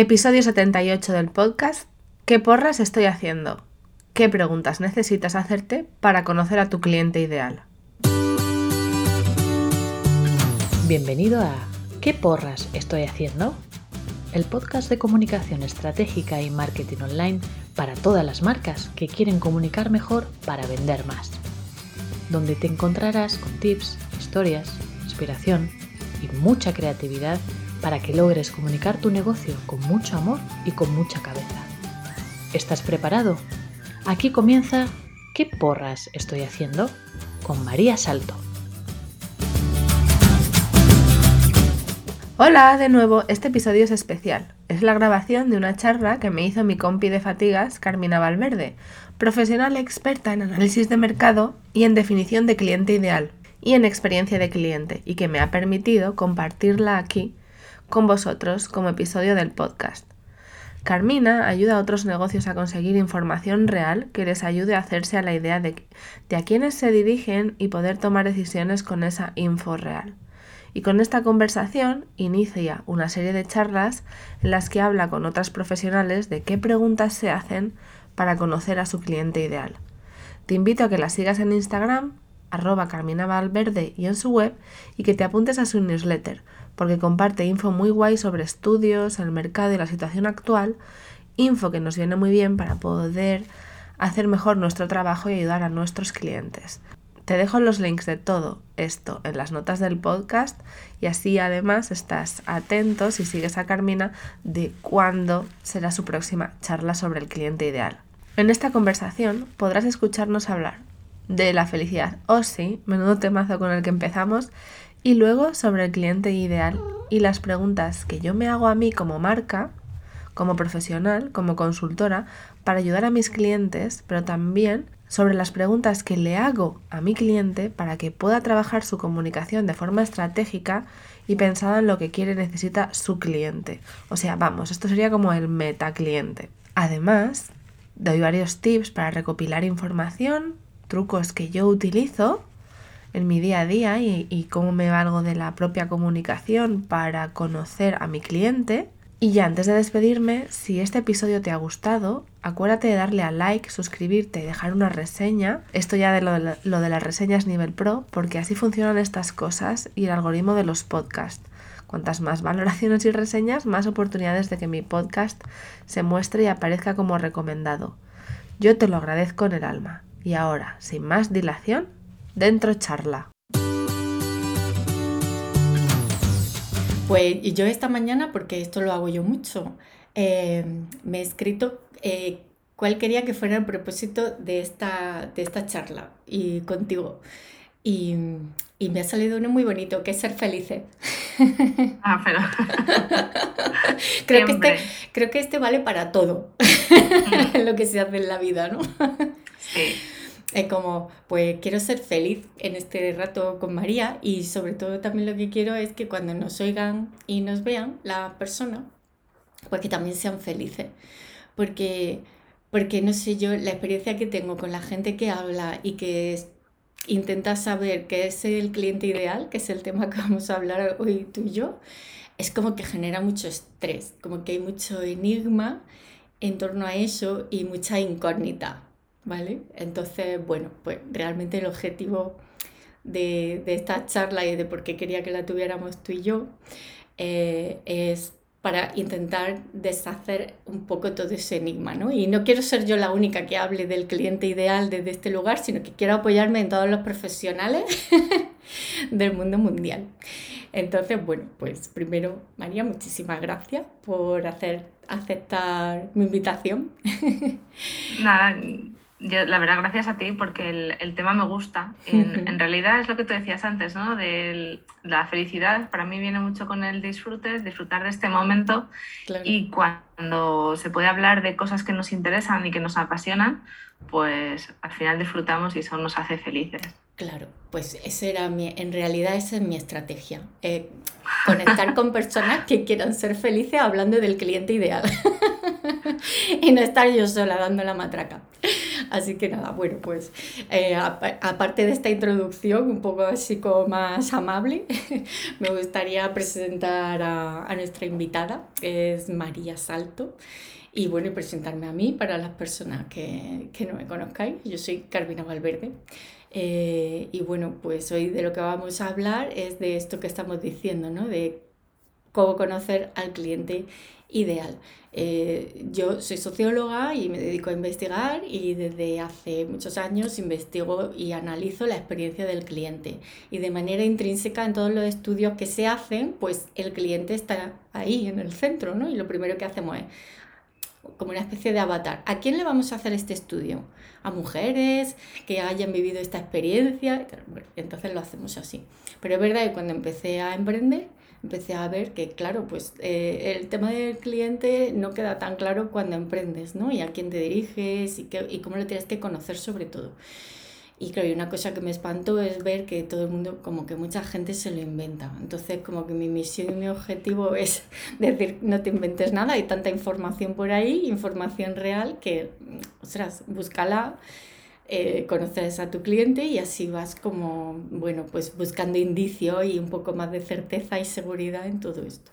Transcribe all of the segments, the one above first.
Episodio 78 del podcast ¿Qué porras estoy haciendo? ¿Qué preguntas necesitas hacerte para conocer a tu cliente ideal? Bienvenido a ¿Qué porras estoy haciendo? El podcast de comunicación estratégica y marketing online para todas las marcas que quieren comunicar mejor para vender más. Donde te encontrarás con tips, historias, inspiración y mucha creatividad para que logres comunicar tu negocio con mucho amor y con mucha cabeza. ¿Estás preparado? Aquí comienza ¿Qué porras estoy haciendo? con María Salto. Hola, de nuevo, este episodio es especial. Es la grabación de una charla que me hizo mi compi de fatigas, Carmina Valverde, profesional experta en análisis de mercado y en definición de cliente ideal y en experiencia de cliente, y que me ha permitido compartirla aquí con vosotros como episodio del podcast. Carmina ayuda a otros negocios a conseguir información real que les ayude a hacerse a la idea de, de a quiénes se dirigen y poder tomar decisiones con esa info real. Y con esta conversación inicia una serie de charlas en las que habla con otras profesionales de qué preguntas se hacen para conocer a su cliente ideal. Te invito a que la sigas en Instagram, arroba Carmina Valverde y en su web, y que te apuntes a su newsletter, porque comparte info muy guay sobre estudios, el mercado y la situación actual, info que nos viene muy bien para poder hacer mejor nuestro trabajo y ayudar a nuestros clientes. Te dejo los links de todo esto en las notas del podcast y así además estás atento si sigues a Carmina de cuándo será su próxima charla sobre el cliente ideal. En esta conversación podrás escucharnos hablar de la felicidad o sí, menudo temazo con el que empezamos, y luego sobre el cliente ideal y las preguntas que yo me hago a mí como marca, como profesional, como consultora, para ayudar a mis clientes, pero también sobre las preguntas que le hago a mi cliente para que pueda trabajar su comunicación de forma estratégica y pensada en lo que quiere y necesita su cliente. O sea, vamos, esto sería como el meta cliente. Además, doy varios tips para recopilar información, trucos que yo utilizo en mi día a día y, cómo me valgo de la propia comunicación para conocer a mi cliente. Y ya antes de despedirme, si este episodio te ha gustado, acuérdate de darle a like, suscribirte y dejar una reseña. Esto ya de lo, de lo de las reseñas nivel pro, porque así funcionan estas cosas y el algoritmo de los podcasts. Cuantas más valoraciones y reseñas, más oportunidades de que mi podcast se muestre y aparezca como recomendado. Yo te lo agradezco en el alma. Y ahora, sin más dilación, Dentro charla. Pues yo esta mañana, porque esto lo hago yo mucho, eh, me he escrito eh, cuál quería que fuera el propósito de esta, de esta charla y contigo. Y, me ha salido uno muy bonito, que es ser felices. Ah, pero... creo, que este, creo que este vale para todo lo que se hace en la vida, ¿no? Sí es como, pues quiero ser feliz en este rato con María y sobre todo también lo que quiero es que cuando nos oigan y nos vean las personas, pues que también sean felices. Porque, porque no sé yo, la experiencia que tengo con la gente que habla y que intenta saber qué es el cliente ideal, que es el tema que vamos a hablar hoy tú y yo, es como que genera mucho estrés, como que hay mucho enigma en torno a eso y mucha incógnita. ¿Vale? Entonces, bueno, pues realmente el objetivo de, esta charla y de por qué quería que la tuviéramos tú y yo eh, es para intentar deshacer un poco todo ese enigma, ¿no? Y no quiero ser yo la única que hable del cliente ideal desde este lugar, sino que quiero apoyarme en todos los profesionales del mundo mundial. Entonces, bueno, pues primero, María, muchísimas gracias por hacer, aceptar mi invitación. Nada, yo, la verdad, gracias a ti, porque el, el tema me gusta. En, en, realidad es lo que tú decías antes, ¿no? De la felicidad, para mí viene mucho con el disfrute, disfrutar de este momento. Y cuando se puede hablar de cosas que nos interesan y que nos apasionan, pues al final disfrutamos y eso nos hace felices. Claro, pues ese era mi, en realidad esa es mi estrategia. Eh, conectar con personas que quieran ser felices hablando del cliente ideal. y no estar yo sola dando la matraca. Así que nada, bueno, pues eh, aparte de esta introducción un poco así como más amable, me gustaría presentar a, nuestra invitada, que es María Salto. Y bueno, y presentarme a mí para las personas que, que no me conozcáis. Yo soy Carmina Valverde. Eh, y bueno, pues hoy de lo que vamos a hablar es de esto que estamos diciendo, ¿no? De cómo conocer al cliente ideal. Eh, yo soy socióloga y me dedico a investigar y desde hace muchos años investigo y analizo la experiencia del cliente. Y de manera intrínseca en todos los estudios que se hacen, pues el cliente está ahí en el centro, ¿no? Y lo primero que hacemos es como una especie de avatar. ¿A quién le vamos a hacer este estudio? ¿A mujeres que hayan vivido esta experiencia? entonces lo hacemos así. Pero es verdad que cuando empecé a emprender, empecé a ver que, claro, pues eh, el tema del cliente no queda tan claro cuando emprendes, ¿no? Y a quién te diriges y, qué, y cómo lo tienes que conocer sobre todo. Y claro, y una cosa que me espantó es ver que todo el mundo, como que mucha gente se lo inventa. Entonces, como que mi misión y mi objetivo es decir, no te inventes nada, hay tanta información por ahí, información real, que, ostras, búscala, eh, conoces a tu cliente y así vas como, bueno, pues buscando indicio y un poco más de certeza y seguridad en todo esto.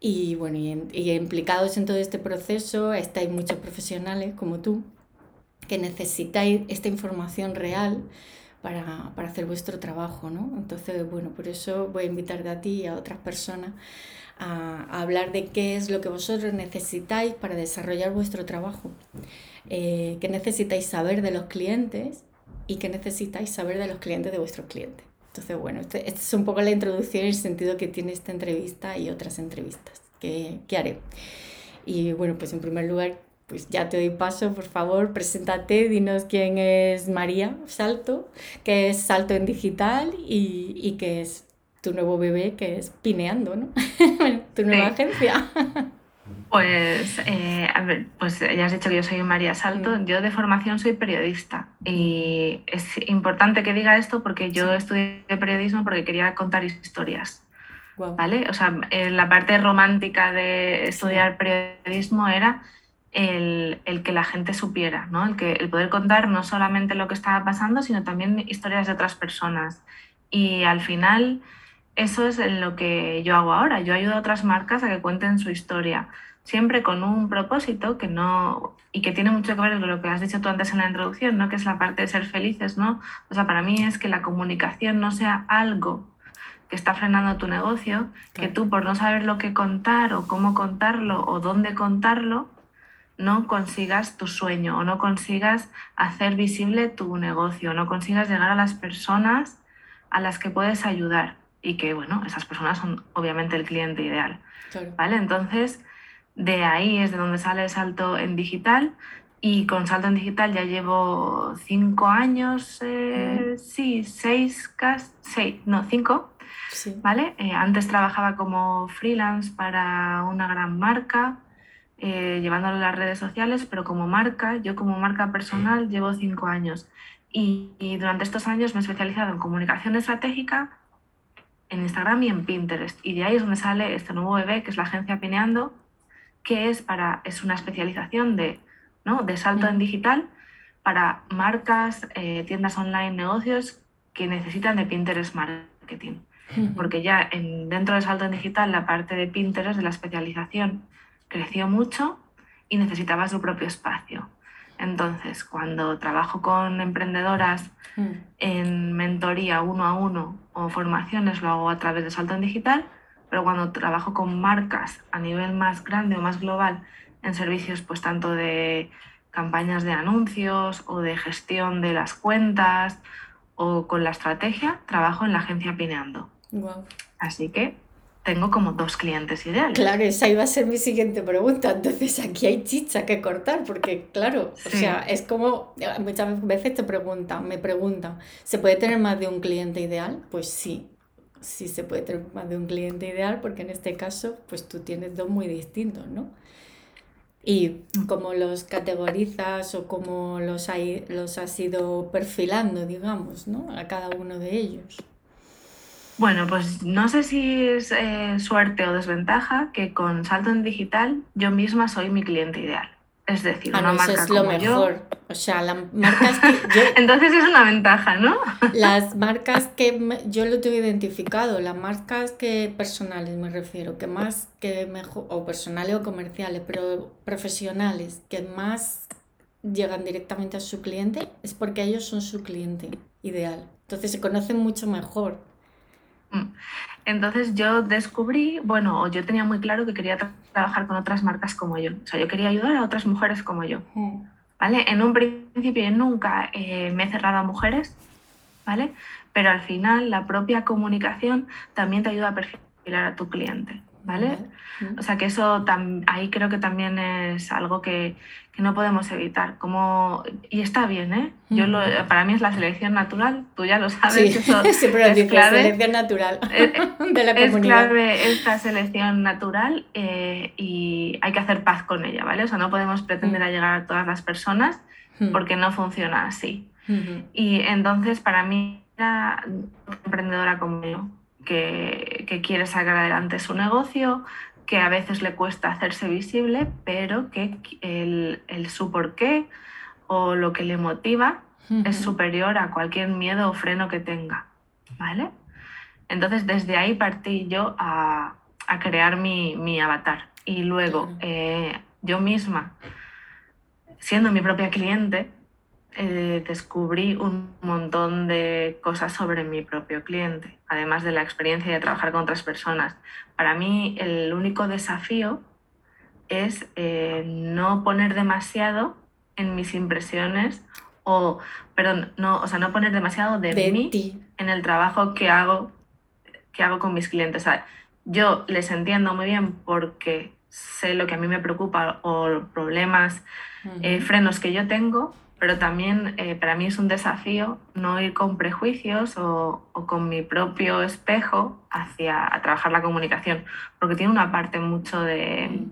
Y bueno, y, implicados en todo este proceso estáis muchos profesionales como tú, que necesitáis esta información real para, para, hacer vuestro trabajo, ¿no? Entonces, bueno, por eso voy a invitarte a ti y a otras personas a, a hablar de qué es lo que vosotros necesitáis para desarrollar vuestro trabajo, eh, qué necesitáis saber de los clientes y qué necesitáis saber de los clientes de vuestros clientes. Entonces, bueno, esta este es un poco la introducción y el sentido que tiene esta entrevista y otras entrevistas que, que haré. Y bueno, pues en primer lugar pues ya te doy paso, por favor, preséntate, dinos quién es María Salto, qué es Salto en Digital y, y qué es tu nuevo bebé, que es Pineando, ¿no? tu nueva agencia. Pues, eh, a ver, pues ya has dicho que yo soy María Salto, yo de formación soy periodista y es importante que diga esto porque yo estudié periodismo porque quería contar historias. ¿Vale? O sea, la parte romántica de estudiar periodismo era el, el, que la gente supiera, ¿no? el, que, el poder contar no solamente lo que estaba pasando, sino también historias de otras personas. Y al final, eso es lo que yo hago ahora. Yo ayudo a otras marcas a que cuenten su historia, siempre con un propósito que no y que tiene mucho que ver con lo que has dicho tú antes en la introducción, ¿no? que es la parte de ser felices. ¿no? O sea, para mí es que la comunicación no sea algo que está frenando tu negocio, que tú por no saber lo que contar o cómo contarlo o dónde contarlo, no consigas tu sueño o no consigas hacer visible tu negocio, no consigas llegar a las personas a las que puedes ayudar y que, bueno, esas personas son obviamente el cliente ideal. ¿Vale? Entonces, de ahí es de donde sale el salto en digital y con salto en digital ya llevo cinco años, eh, sí, seis, seis, no, cinco. ¿Vale? Eh, antes trabajaba como freelance para una gran marca eh, llevándolo a las redes sociales, pero como marca, yo como marca personal llevo cinco años y, durante estos años me he especializado en comunicación estratégica, en Instagram y en Pinterest. Y de ahí es donde sale este nuevo bebé, que es la agencia Pineando, que es, para, es una especialización de, ¿no? de salto en digital para marcas, eh, tiendas online, negocios que necesitan de Pinterest Marketing. Porque ya en, dentro de salto en digital, la parte de Pinterest, de la especialización, creció mucho y necesitaba su propio espacio. Entonces, cuando trabajo con emprendedoras mm. en mentoría uno a uno o formaciones, lo hago a través de Salto en Digital, pero cuando trabajo con marcas a nivel más grande o más global en servicios, pues tanto de campañas de anuncios o de gestión de las cuentas o con la estrategia, trabajo en la agencia Pineando. Así que tengo como dos clientes ideales. Claro, esa iba a ser mi siguiente pregunta. Entonces aquí hay chicha que cortar, porque claro, o sea, es como muchas veces te preguntan, me preguntan, ¿se puede tener más de un cliente ideal? Pues sí, sí se puede tener más de un cliente ideal, porque en este caso, pues tú tienes dos muy distintos, ¿no? Y cómo los categorizas o cómo los, hay, los has ido perfilando, digamos, ¿no? A cada uno de ellos. Bueno, pues no sé si es eh, suerte o desventaja que con Salto en Digital yo misma soy mi cliente ideal. Es decir, ah, una no, eso marca es lo yo- mejor. O sea, las marcas que yo, Entonces es una ventaja, ¿no? las marcas que yo lo tengo identificado, las marcas que personales me refiero, que más que mejor, o personales o comerciales, pero profesionales, que más llegan directamente a su cliente, es porque ellos son su cliente ideal. Entonces se conocen mucho mejor. Entonces yo descubrí, bueno, yo tenía muy claro que quería tra- trabajar con otras marcas como yo. O sea, yo quería ayudar a otras mujeres como yo. ¿vale? En un principio yo nunca eh, me he cerrado a mujeres, ¿vale? Pero al final la propia comunicación también te ayuda a perfilar a tu cliente, ¿vale? O sea que eso ahí creo que también es algo que, que no podemos evitar. Como, y está bien, ¿eh? Yo lo- Ujú. para mí es la selección natural, tú ya lo sabes. Sí, eso siempre lo es dices, clave. selección natural Eh, de la Es clave esta selección natural eh, y hay que hacer paz con ella, ¿vale? O sea, no podemos pretender Mm. a llegar a todas las personas Mm. porque no funciona así. Ujú. Y entonces para mí era emprendedora como yo, que, que quiere sacar adelante su negocio, que a veces le cuesta hacerse visible, pero que el, el su porqué o lo que le motiva es superior a cualquier miedo o freno que tenga, ¿vale? Entonces desde ahí partí yo a, a crear mi, mi avatar. Y luego eh, yo misma, siendo mi propia cliente, eh, descubrí un montón de cosas sobre mi propio cliente, además de la experiencia de trabajar con otras personas. Para mí el único desafío es eh, no poner demasiado en mis impresiones o, perdón, no, o sea, no poner demasiado de, De mí ti. en el trabajo que hago, que hago con mis clientes. O sea, yo les entiendo muy bien porque sé lo que a mí me preocupa o problemas, eh, Ujú. frenos que yo tengo, pero también eh, para mí es un desafío no ir con prejuicios o, o con mi propio espejo hacia a trabajar la comunicación, porque tiene una parte mucho de,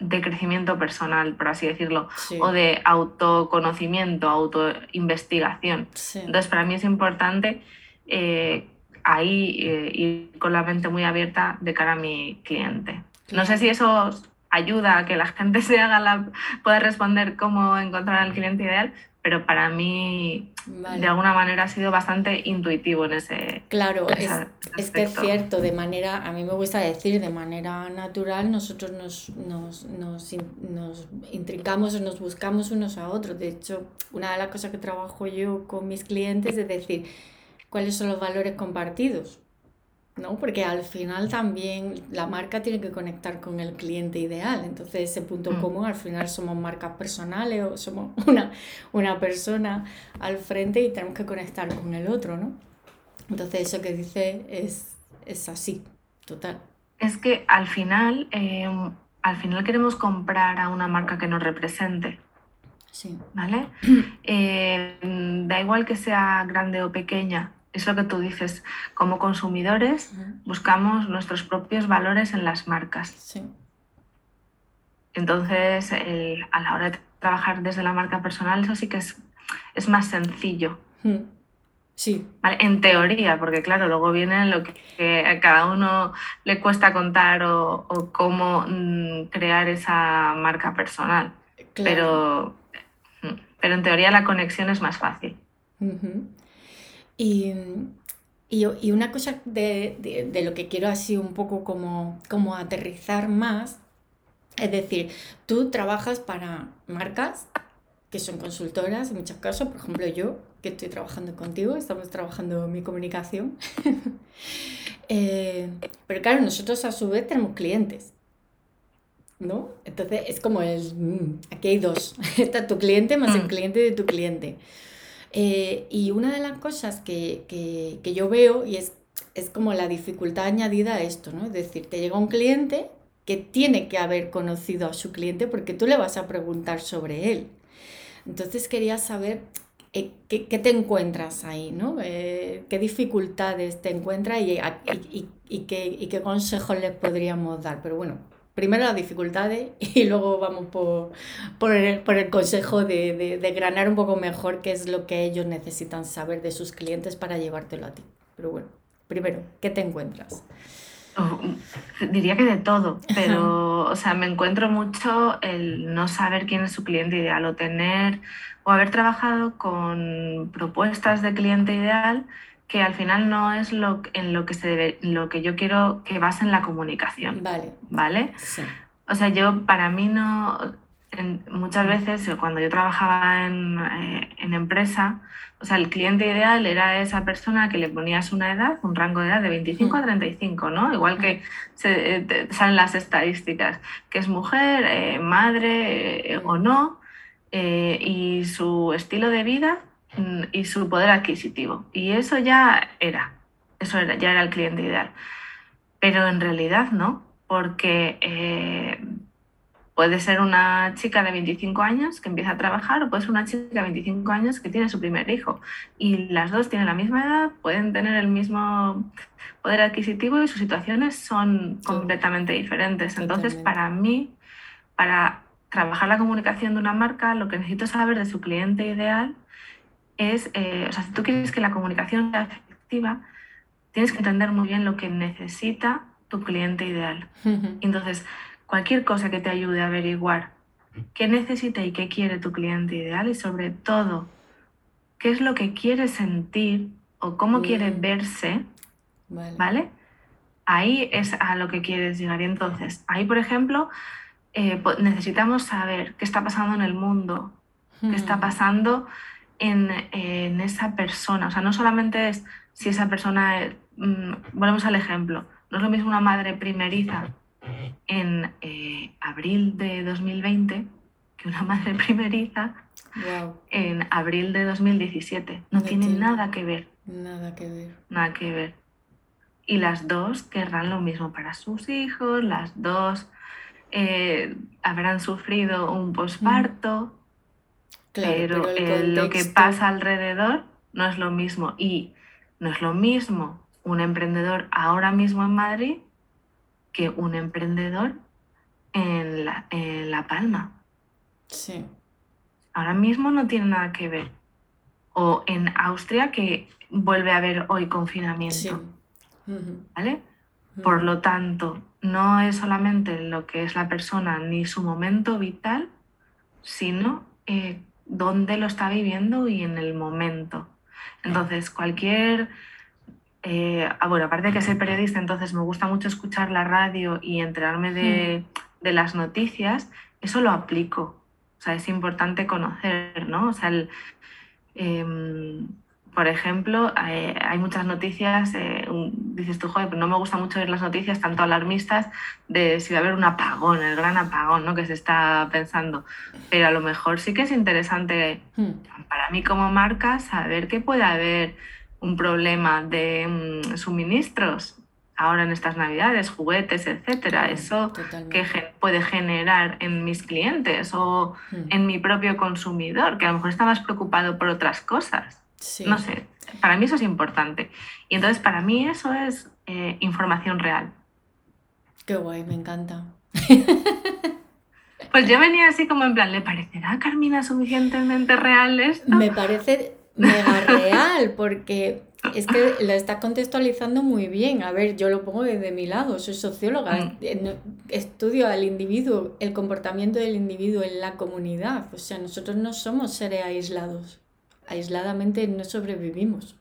de crecimiento personal, por así decirlo, Sí, o de autoconocimiento, autoinvestigación. sí. Entonces, para mí es importante eh, ahí eh, ir con la mente muy abierta de cara a mi cliente. No sé si eso ayuda a que la gente se haga la, pueda responder cómo encontrar al cliente ideal, pero para mí Vale. de alguna manera ha sido bastante intuitivo en ese, Claro, en es, ese es que es cierto, de manera, a mí me gusta decir, de manera natural, nosotros nos, nos, nos, nos intrincamos o nos buscamos unos a otros. De hecho, una de las cosas que trabajo yo con mis clientes es decir, cuáles son los valores compartidos, ¿no? Porque al final también la marca tiene que conectar con el cliente ideal. Entonces, ese punto Mm. común, al final somos marcas personales o somos una, una persona al frente y tenemos que conectar con el otro, ¿no? Entonces eso que dice es, es así, total. Es que al final, eh, al final queremos comprar a una marca que nos represente. Sí. ¿vale? Eh, da igual que sea grande o pequeña, es lo que tú dices, como consumidores buscamos nuestros propios valores en las marcas. Sí. Entonces, el- a la hora de trabajar desde la marca personal, eso sí que es, es más sencillo. Sí, ¿vale? En teoría, porque claro, luego viene lo que, que a cada uno le cuesta contar o, o cómo mm, crear esa marca personal. claro. Pero, mm, pero en teoría la conexión es más fácil. Y, y, y una cosa de, de- de lo que quiero así un poco como, como aterrizar más, es decir, tú trabajas para marcas que son consultoras en muchos casos, por ejemplo yo, que estoy trabajando contigo, estamos trabajando mi comunicación. Eh, pero claro, nosotros a su vez tenemos clientes. ¿No? Entonces es como el, mm, aquí hay dos, está tu cliente más el Mm. cliente de tu cliente. Eh, y una de las cosas que, que- que yo veo, y es, es como la dificultad añadida a esto, ¿no? Es decir, te llega un cliente que tiene que haber conocido a su cliente porque tú le vas a preguntar sobre él. Entonces quería saber eh, qué, qué te encuentras ahí, ¿no? Eh, qué dificultades te encuentras y, y- y- qué, qué consejos les podríamos dar. Pero bueno, primero las dificultades y luego vamos por, por, el, por el consejo de, de, granar un poco mejor qué es lo que ellos necesitan saber de sus clientes para llevártelo a ti. Pero bueno, primero, ¿qué te encuentras? diría que de todo, pero o sea, me encuentro mucho el no saber quién es su cliente ideal o tener o haber trabajado con propuestas de cliente ideal que al final no es lo, en lo que se debe, lo que yo quiero que basen la comunicación. Vale. ¿Vale? Sí. O sea, yo para mí no, muchas veces cuando yo trabajaba en, eh, en, empresa, o sea, el cliente ideal era esa persona que le ponías una edad, un rango de edad de 25 a 35, ¿no? Igual que se, eh, salen las estadísticas, que es mujer, eh, madre o no, y su estilo de vida mm, y su poder adquisitivo. Y eso ya era, eso era, ya era el cliente ideal. Pero en realidad no, porque Puede ser una chica de 25 años que empieza a trabajar o puede ser una chica de 25 años que tiene su primer hijo. Y las dos tienen la misma edad, pueden tener el mismo poder adquisitivo y sus situaciones son completamente diferentes. Entonces, para mí, para trabajar la comunicación de una marca, lo que necesito saber de su cliente ideal es, eh, o sea, si tú quieres que la comunicación sea efectiva, tienes que entender muy bien lo que necesita tu cliente ideal. Entonces, cualquier cosa que te ayude a averiguar qué necesita y qué quiere tu cliente ideal y sobre todo qué es lo que quiere sentir o cómo quiere verse, vale. Ahí es a lo que quieres llegar. Y entonces, ahí, por ejemplo, eh, necesitamos saber qué está pasando en el mundo, qué está pasando en, esa persona. O sea, no solamente es si esa persona, mm, volvemos al ejemplo, no es lo mismo una madre primeriza en eh, abril de 2020 que una madre primeriza en abril de 2017. No, tiene nada que ver. Nada que ver. Nada que ver. Y las dos querrán lo mismo para sus hijos, las dos eh, habrán sufrido un posparto, pero, lo que pasa alrededor no es lo mismo. Y no es lo mismo un emprendedor ahora mismo en Madrid que un emprendedor en La, Palma. Sí. Ahora mismo no tiene nada que ver. O en Austria, que vuelve a haber hoy confinamiento. ¿Vale? Por lo tanto, no es solamente lo que es la persona ni su momento vital, sino eh, dónde lo está viviendo y en el momento. Entonces, cualquier eh, ah, bueno, aparte de que soy periodista, entonces me gusta mucho escuchar la radio y enterarme de, hmm. las noticias, eso lo aplico. O sea, es importante conocer, ¿no? O sea, em, por ejemplo, eh, hay, muchas noticias, eh, dices tú, joder, no me gusta mucho ver las noticias tanto alarmistas de si va a haber un apagón, el gran apagón, ¿no? Que se está pensando. Pero a lo mejor sí que es interesante hmm. para mí como marca saber que puede haber un problema de mm, suministros ahora en estas navidades, juguetes, etcétera, eso que puede generar en mis clientes o hmm. en mi propio consumidor, que a lo mejor está más preocupado por otras cosas. No sé, para mí eso es importante. Y entonces para mí eso es eh, información real. Qué guay, me encanta. Pues yo venía así como en plan, ¿le parecerá a Carmina suficientemente real esto? Me parece mega real, porque es que la está contextualizando muy bien. A ver, yo lo pongo desde mi lado, soy socióloga, mm. estudio al individuo, el comportamiento del individuo en la comunidad. O sea, nosotros no somos seres aislados. Aisladamente no sobrevivimos.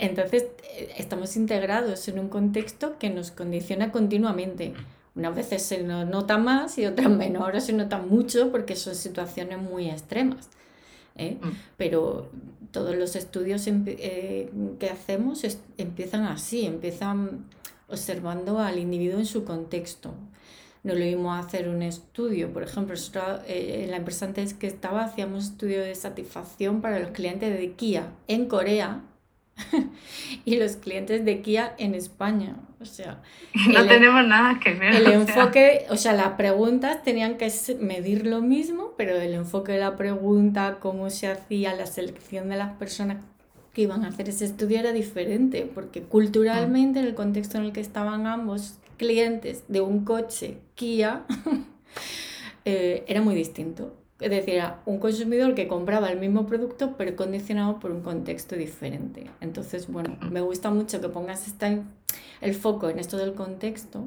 Entonces, eh, estamos integrados en un contexto que nos condiciona continuamente. Unas veces se nos nota más y otras menos. Ahora se nota mucho porque son situaciones muy extremas. ¿eh? Mm. Pero todos los estudios eh, que hacemos empiezan así, empiezan observando al individuo en su contexto. No lo íbamos a hacer un estudio, por ejemplo, eh, en la empresa antes que estaba hacíamos estudio de satisfacción para los clientes de Kia en Corea y los clientes de Kia en España. O sea, no tenemos nada que ver. El enfoque, o sea, las preguntas tenían que medir lo mismo, pero el enfoque de la pregunta, cómo se hacía la selección de las personas que iban a hacer ese estudio era diferente, porque culturalmente, en el contexto en el que estaban ambos clientes de un coche Kia, eh, era muy distinto. es decir, un consumidor que compraba el mismo producto pero condicionado por un contexto diferente. Entonces, bueno, me gusta mucho que pongas esta, el foco en esto del contexto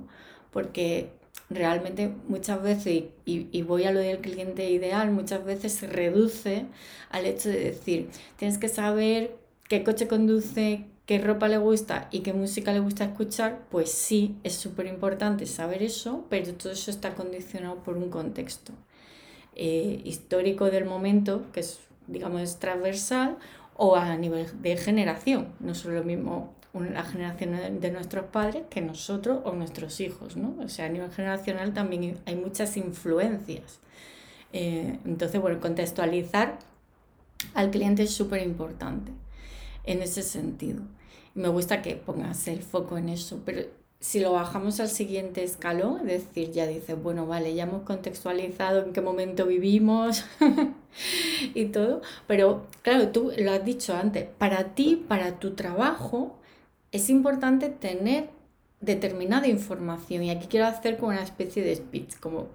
porque realmente muchas veces, y, y, voy a lo del cliente ideal, muchas veces se reduce al hecho de decir, tienes que saber qué coche conduce, qué ropa le gusta y qué música le gusta escuchar, pues sí, es súper importante saber eso, pero todo eso está condicionado por un contexto eh, histórico del momento, que es, digamos, transversal, o a nivel de generación. No es lo mismo la generación de nuestros padres que nosotros o nuestros hijos, ¿no? O sea, a nivel generacional también hay muchas influencias. Eh, entonces, bueno, contextualizar al cliente es súper importante en ese sentido. Me gusta que pongas el foco en eso, pero si lo bajamos al siguiente escalón, es decir, ya dices, bueno, vale, ya hemos contextualizado en qué momento vivimos y todo, pero claro, tú lo has dicho antes, para ti, para tu trabajo, es importante tener determinada información y aquí quiero hacer como una especie de speech, como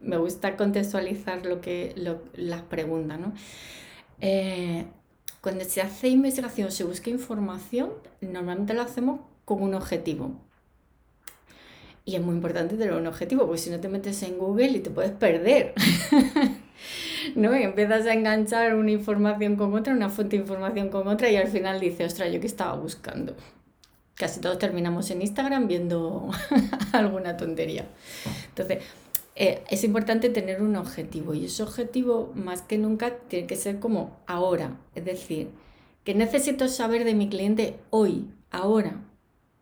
me gusta contextualizar lo que las preguntas, ¿no? Eh, cuando se hace investigación, se busca información, normalmente lo hacemos con un objetivo. Y es muy importante tener un objetivo, porque si no te metes en Google y te puedes perder. ¿no? Y empiezas a enganchar una información con otra, una fuente de información con otra, y al final dices, ostras, ¿yo qué estaba buscando? Casi todos terminamos en Instagram viendo alguna tontería. Entonces, eh, es importante tener un objetivo y ese objetivo más que nunca tiene que ser como ahora, es decir, que necesito saber de mi cliente hoy, ahora,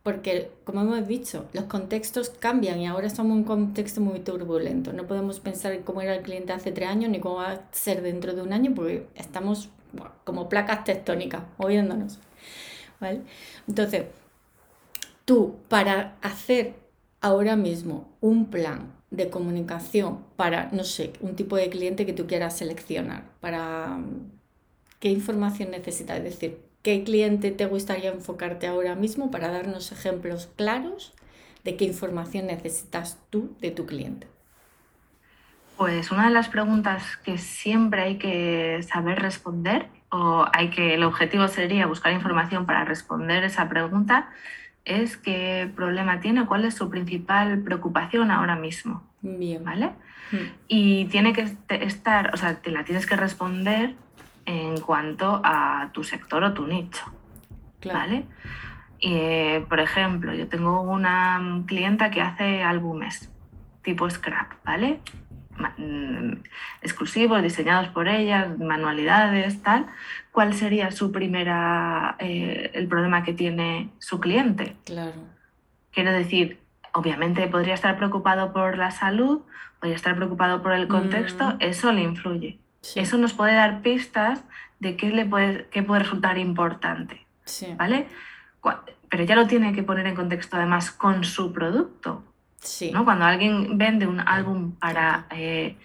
porque como hemos dicho, los contextos cambian y ahora en un contexto muy turbulento. No podemos pensar en cómo era el cliente hace tres años ni cómo va a ser dentro de un año porque estamos como placas tectónicas moviéndonos. ¿vale? Entonces, tú para hacer ahora mismo un plan de comunicación para, no sé, un tipo de cliente que tú quieras seleccionar, para qué información necesitas, es decir, qué cliente te gustaría enfocarte ahora mismo para darnos ejemplos claros de qué información necesitas tú de tu cliente. Pues una de las preguntas que siempre hay que saber responder o hay que el objetivo sería buscar información para responder esa pregunta es qué problema tiene, cuál es su principal preocupación ahora mismo. Bien. ¿Vale? Hmm. Y tiene que estar, o sea, te la tienes que responder en cuanto a tu sector o tu nicho. ¿Vale? Y, por ejemplo, yo tengo una clienta que hace álbumes tipo scrap, ¿vale? Mm, exclusivos, diseñados por ella, manualidades, tal. ¿Cuál sería su primera, eh, el problema que tiene su cliente? Claro. Quiero decir, obviamente podría estar preocupado por la salud, podría estar preocupado por el contexto, mm. eso le influye. Eso nos puede dar pistas de qué, le puede, qué puede resultar importante. ¿Vale? Pero ya lo tiene que poner en contexto además con su producto. ¿No? Cuando alguien vende un álbum para eh,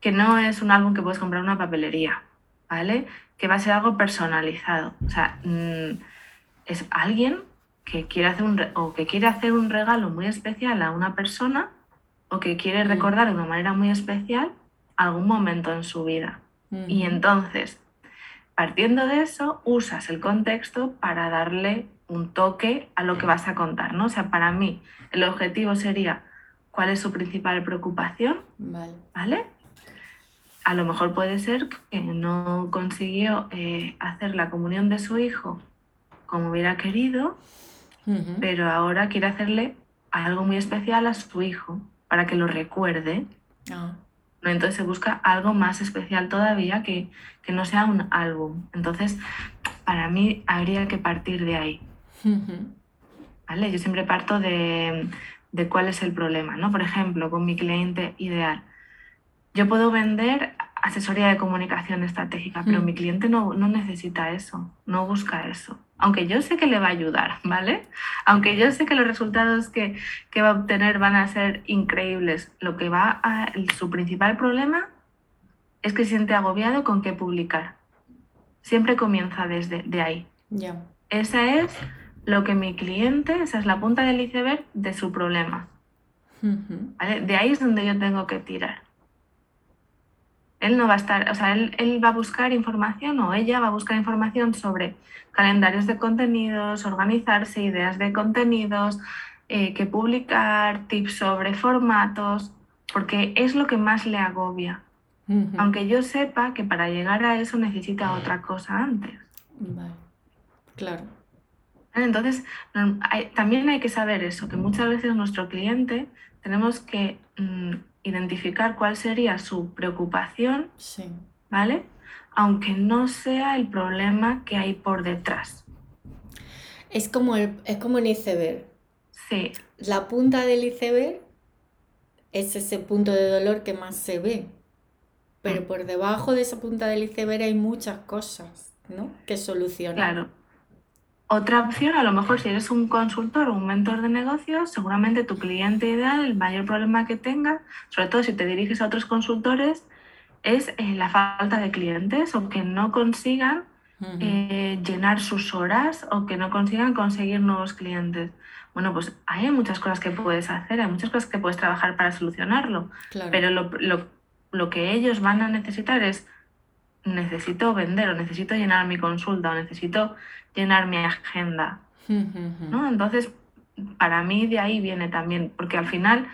que no es un álbum que puedes comprar en una papelería, ¿vale? Que va a ser algo personalizado. O sea, mm, es alguien que quiere hacer un o que quiere hacer un regalo muy especial a una persona o que quiere mm. recordar de una manera muy especial algún momento en su vida. Y entonces, partiendo de eso, usas el contexto para darle un toque a lo que vas a contar, ¿no? O sea, para mí el objetivo sería cuál es su principal preocupación, ¿vale? A lo mejor puede ser que no consiguió eh, hacer la comunión de su hijo como hubiera querido, pero ahora quiere hacerle algo muy especial a su hijo para que lo recuerde. Ah. Entonces se busca algo más especial todavía que, que, no sea un álbum. Entonces, para mí habría que partir de ahí. ¿Vale? Yo siempre parto de, de, cuál es el problema. ¿no? Por ejemplo, con mi cliente ideal. Yo puedo vender asesoría de comunicación estratégica, pero mi cliente no, no necesita eso, no busca eso aunque yo sé que le va a ayudar, ¿vale? Aunque yo sé que los resultados que, va a obtener van a ser increíbles, lo que va a, su principal problema es que se siente agobiado con qué publicar. Siempre comienza desde de ahí. Ya. Esa es lo que mi cliente, esa es la punta del iceberg de su problema. De ahí es donde yo tengo que tirar. Él no va a estar, o sea, él, él, va a buscar información o ella va a buscar información sobre calendarios de contenidos, organizarse, ideas de contenidos, eh, que publicar, tips sobre formatos, porque es lo que más le agobia. Aunque yo sepa que para llegar a eso necesita otra cosa antes. Vale. Claro. Entonces, también hay que saber eso, que muchas veces nuestro cliente tenemos que mm, identificar cuál sería su preocupación, ¿vale? Aunque no sea el problema que hay por detrás. Es como, es como un iceberg. Sí. La punta del iceberg es ese punto de dolor que más se ve. Pero mm. por debajo de esa punta del iceberg hay muchas cosas, ¿no? Que solucionar. Claro. Otra opción, a lo mejor si eres un consultor o un mentor de negocios, seguramente tu cliente ideal, el mayor problema que tenga, sobre todo si te diriges a otros consultores, es eh, la falta de clientes o que no consigan eh, llenar sus horas o que no consigan conseguir nuevos clientes. Bueno, pues hay muchas cosas que puedes hacer, hay muchas cosas que puedes trabajar para solucionarlo, pero lo, lo, lo que ellos van a necesitar es necesito vender o necesito llenar mi consulta o necesito llenar mi agenda. ¿no? Entonces, para mí de ahí viene también, porque al final,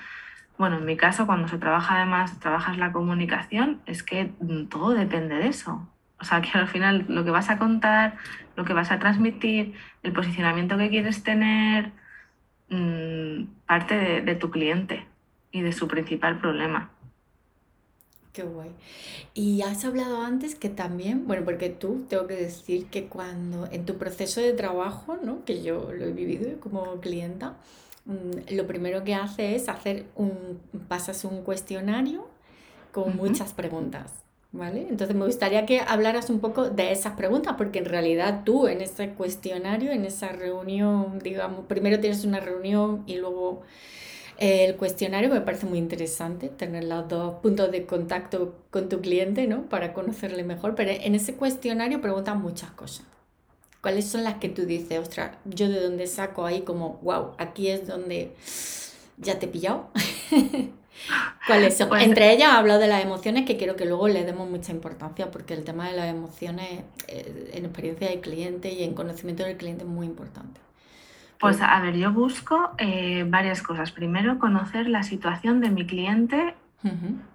bueno, en mi caso, cuando se trabaja además, trabajas la comunicación, es que todo depende de eso. O sea, que al final lo que vas a contar, lo que vas a transmitir, el posicionamiento que quieres tener, mm, parte de tu cliente y de su principal problema. Qué guay. Y has hablado antes que también, bueno, porque tú tengo que decir que cuando en tu proceso de trabajo, ¿no? que yo lo he vivido como clienta, mm, lo primero que hace es hacer un, pasas un cuestionario con muchas preguntas. ¿Vale? Entonces me gustaría que hablaras un poco de esas preguntas, porque en realidad tú en ese cuestionario, en esa reunión, digamos, primero tienes una reunión y luego el cuestionario me parece muy interesante, tener los dos puntos de contacto con tu cliente, ¿no? Para conocerle mejor, pero en ese cuestionario preguntan muchas cosas. ¿Cuáles son las que tú dices, ostras, yo de dónde saco ahí como, wow, aquí es donde ya te he pillado? ¿Cuáles son? Pues Entre ellas he hablado de las emociones que quiero que luego le demos mucha importancia porque el tema de las emociones eh, en experiencia del cliente y en conocimiento del cliente es muy importante. Pues a ver, yo busco eh, varias cosas. Primero, conocer la situación de mi cliente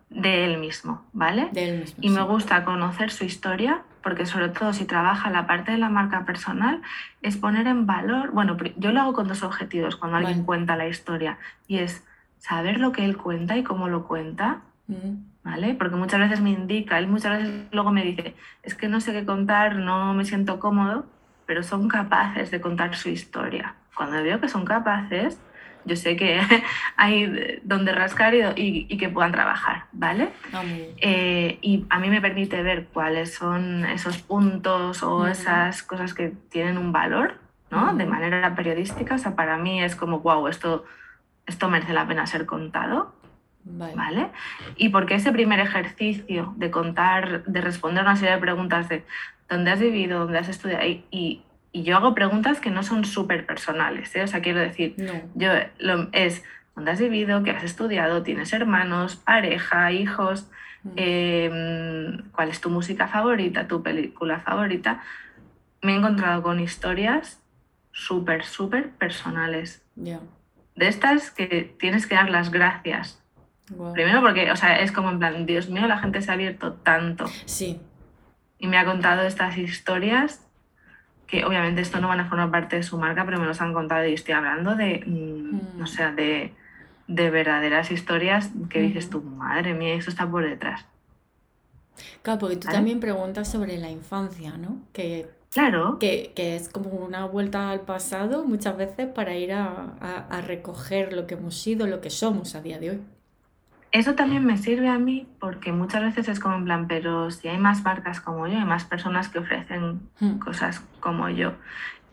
de él mismo, ¿vale? De él mismo, y me gusta conocer su historia, porque sobre todo si trabaja la parte de la marca personal, es poner en valor, bueno, yo lo hago con dos objetivos cuando alguien cuenta la historia, y es saber lo que él cuenta y cómo lo cuenta, ¿vale? Porque muchas veces me indica, él muchas veces luego me dice, es que no sé qué contar, no me siento cómodo, pero son capaces de contar su historia cuando veo que son capaces, yo sé que hay donde rascar y, y, que puedan trabajar, ¿vale? Ah, eh, y a mí me permite ver cuáles son esos puntos o esas cosas que tienen un valor, ¿no? De manera periodística, o sea, para mí es como, wow, esto, esto merece la pena ser contado. Vale. ¿Vale? Y porque ese primer ejercicio de contar, de responder una serie de preguntas de dónde has vivido, dónde has estudiado y, y yo hago preguntas que no son súper personales, ¿eh? o sea, quiero decir, yo lo, es dónde has vivido, qué has estudiado, tienes hermanos, pareja, hijos, mm. em, cuál es tu música favorita, tu película favorita. Me he encontrado con historias súper, súper personales. De estas que tienes que dar las gracias. Primero porque, o sea, es como en plan, Dios mío, la gente se ha abierto tanto. Sí. Y me ha contado estas historias que obviamente esto no van a formar parte de su marca, pero me los han contado y estoy hablando de, mm, mm. de, de, verdaderas historias que dices tú, madre mía, eso está por detrás. Claro, porque tú también preguntas sobre la infancia, ¿no? Que, claro. Que, que, es como una vuelta al pasado muchas veces para ir a, a recoger lo que hemos sido, lo que somos a día de hoy. Eso también me sirve a mí porque muchas veces es como en plan, pero si hay más marcas como yo, hay más personas que ofrecen hmm. cosas como yo.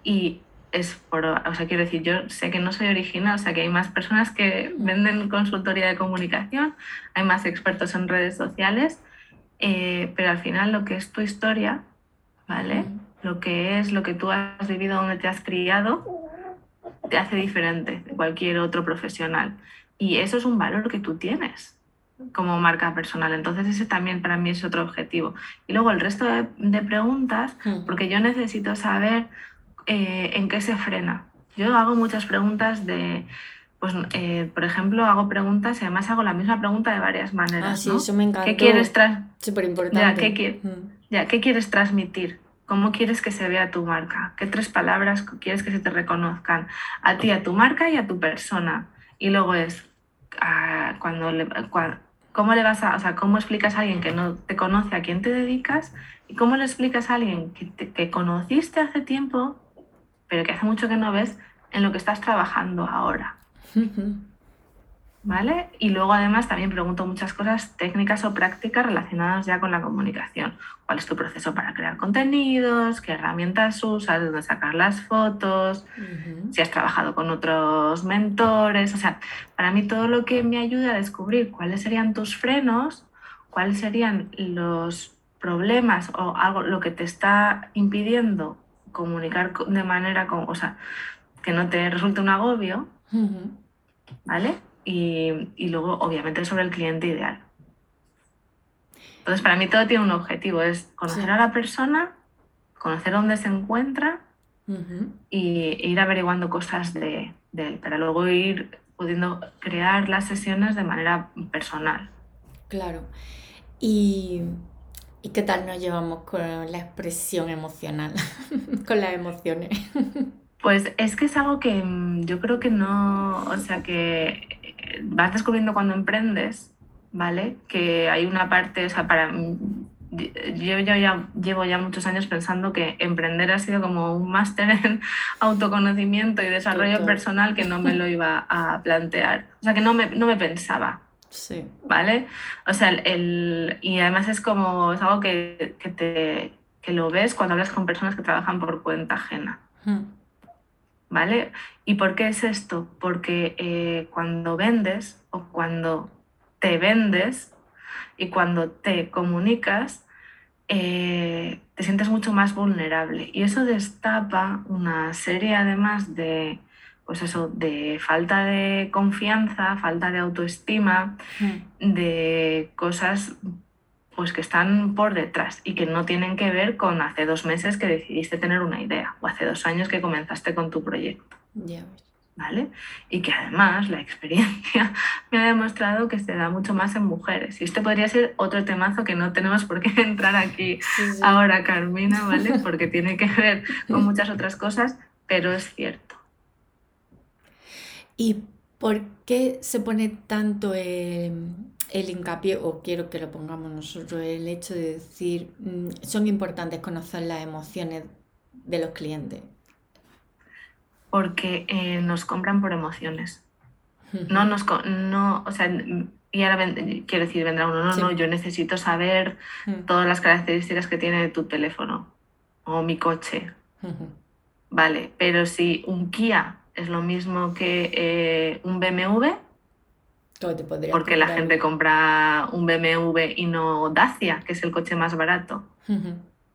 Y es por, o sea, quiero decir, yo sé que no soy original, o sea, que hay más personas que hmm. venden consultoría de comunicación, hay más expertos en redes sociales, eh, pero al final lo que es tu historia, ¿vale? Hmm. Lo que es lo que tú has vivido, donde te has criado, te hace diferente de cualquier otro profesional. Y eso es un valor que tú tienes. como marca personal. Entonces ese también para mí es otro objetivo. Y luego el resto de, preguntas, porque yo necesito saber eh, en qué se frena. Yo hago muchas preguntas de, pues, eh, por ejemplo, hago preguntas y además hago la misma pregunta de varias maneras. Ah, sí, eso me encanta. ¿Qué quieres Súper importante. ¿qué, ya, ¿qué quieres transmitir? ¿Cómo quieres que se vea tu marca? ¿Qué tres palabras quieres que se te reconozcan? A ti, a tu marca y a tu persona. Y luego es, ah, cuando, le, ¿cómo le vas a, o sea, cómo explicas a alguien que no te conoce a quién te dedicas? ¿Y cómo le explicas a alguien que, que conociste hace tiempo, pero que hace mucho que no ves, en lo que estás trabajando ahora? ¿Vale? Y luego además también pregunto muchas cosas técnicas o prácticas relacionadas ya con la comunicación. ¿Cuál es tu proceso para crear contenidos? ¿Qué herramientas usas? ¿Dónde sacar las fotos? Si has trabajado con otros mentores. O sea, para mí todo lo que me ayuda a descubrir cuáles serían tus frenos, cuáles serían los problemas o algo lo que te está impidiendo comunicar de manera, o sea, que no te resulte un agobio, ¿vale? Y, luego obviamente sobre el cliente ideal. Entonces, para mí todo tiene un objetivo, es conocer a la persona, conocer dónde se encuentra y, e ir averiguando cosas de, él, para luego ir pudiendo crear las sesiones de manera personal. Claro. ¿Y, ¿y qué tal nos llevamos con la expresión emocional, con las emociones? Pues es que es algo que mm, yo creo que no, o sea, que vas descubriendo cuando emprendes, ¿vale? Que hay una parte, o sea, para yo, ya llevo ya muchos años pensando que emprender ha sido como un máster en autoconocimiento y desarrollo personal que no me lo iba a plantear. O sea, que no me, no me pensaba. Sí. ¿Vale? O sea, el, y además es como, es algo que, que, te, que lo ves cuando hablas con personas que trabajan por cuenta ajena. Hmm. ¿Vale? ¿Y por qué es esto? Porque eh, cuando vendes o cuando te vendes y cuando te comunicas, eh, te sientes mucho más vulnerable. Y eso destapa una serie además de, pues eso, de falta de confianza, falta de autoestima, mm. de cosas pues que están por detrás y que no tienen que ver con hace dos meses que decidiste tener una idea o hace dos años que comenzaste con tu proyecto. ¿Vale? Y que además la experiencia me ha demostrado que se da mucho más en mujeres. Y este podría ser otro temazo que no tenemos por qué entrar aquí ahora, Carmina, ¿vale? Porque tiene que ver con muchas otras cosas, pero es cierto. ¿Y por qué se pone tanto en el hincapié, o quiero que lo pongamos nosotros, el hecho de decir, mm, son importantes conocer las emociones de los clientes. Porque eh, nos compran por emociones. No nos, no, o sea, y ahora quiero decir, vendrá uno, no, no, yo necesito saber todas las características que tiene tu teléfono o mi coche. Vale, pero si un Kia es lo mismo que eh, un BMW, porque la gente compra un BMW y no Dacia, que es el coche más barato.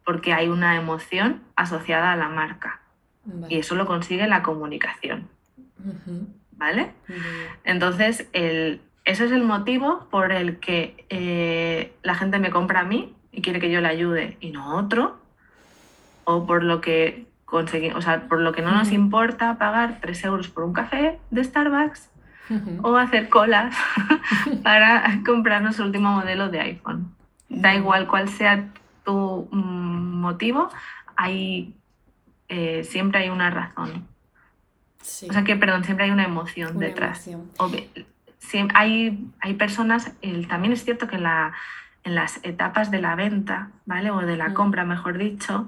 Porque hay una emoción asociada a la marca. Y eso lo consigue la comunicación. ¿Vale? Entonces, el, ese es el motivo por el que eh, la gente me compra a mí y quiere que yo le ayude y no a otro. O por lo que o sea, por lo que no nos importa pagar 3 euros por un café de Starbucks o hacer colas para comprarnos el último modelo de iPhone. Da igual cuál sea tu mm, motivo, hay, eh, siempre hay una razón. O sea que, perdón, siempre hay una emoción detrás. hay, hay personas, también es cierto que en, la, en las etapas de la venta, ¿vale? O de la compra, mejor dicho,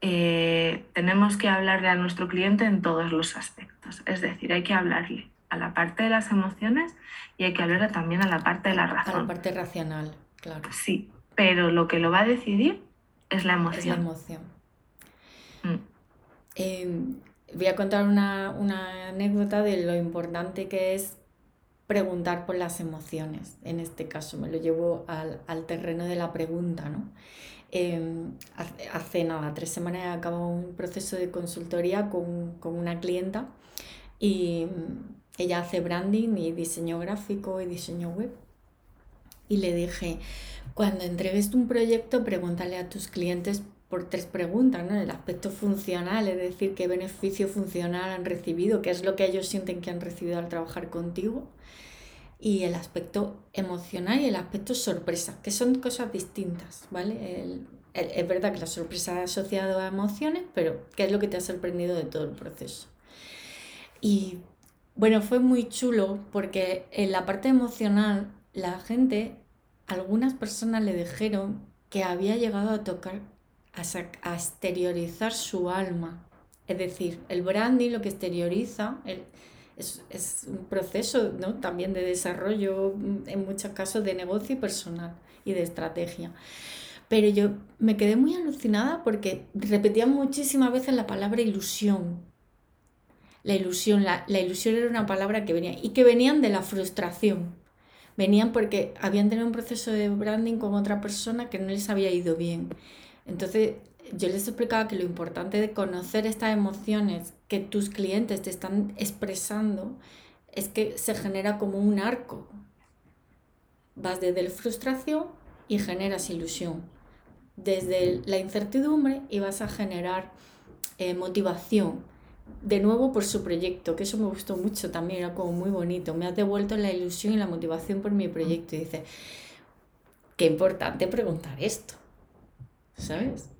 eh, tenemos que hablarle a nuestro cliente en todos los aspectos. Es decir, hay que hablarle a la parte de las emociones y hay que hablarle también a la parte de la razón. A la parte racional, claro. Sí, pero lo que lo va a decidir es la emoción. Es la emoción. Mm. Em, voy a contar una, anécdota de lo importante que es preguntar por las emociones. En este caso me lo llevo al, al terreno de la pregunta, ¿no? Em, hace, nada, tres semanas acabado un proceso de consultoría con, una clienta y ella hace branding y diseño gráfico y diseño web. y le dije, cuando entregues un proyecto, pregúntale a tus clientes por tres preguntas, ¿no? El aspecto funcional, es decir, qué beneficio funcional han recibido, qué es lo que ellos sienten que han recibido al trabajar contigo. Y el aspecto emocional y el aspecto sorpresa, que son cosas distintas, ¿vale? es verdad que la sorpresa es asociada a emociones, pero ¿qué es lo que te ha sorprendido de todo el proceso? Y bueno, fue muy chulo porque en la parte emocional la gente, algunas personas le dijeron que había llegado a tocar a, exteriorizar su alma. Es decir, el branding lo que exterioriza es, es, un proceso ¿no? también de desarrollo, mm, en muchos casos de negocio y personal y de estrategia. Pero yo me quedé muy alucinada porque repetían muchísimas veces la palabra ilusión. La ilusión, la, la ilusión era una palabra que venía y que venían de la frustración. Venían porque habían tenido un proceso de branding con otra persona que no les había ido bien entonces, yo les explicaba que lo importante de conocer estas emociones que tus clientes te están expresando es que se genera como un arco. Vas desde la frustración y generas ilusión. Desde la incertidumbre y vas a generar eh, motivación. De nuevo por su proyecto, que eso me gustó mucho también, era como muy bonito. Me has devuelto la ilusión y la motivación por mi proyecto. Y dice, qué importante preguntar esto. ¿sabes?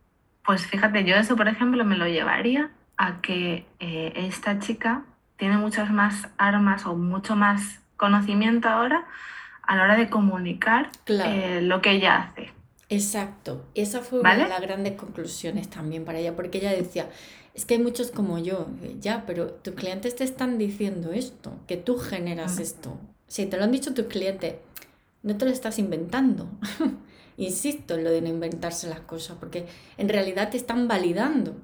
Pues fíjate, yo eso, por ejemplo, me lo llevaría a que eh, esta chica tiene muchas más armas o mucho más conocimiento ahora a la hora de comunicar eh, lo que ella hace. Exacto, esa fue una de las grandes conclusiones también para ella, porque ella decía, es que hay muchos como yo, ya, pero tus clientes te están diciendo esto, que tú generas esto. Si te lo han dicho tus clientes, no te lo estás inventando. Insisto en lo de no inventarse las cosas, porque en realidad te están validando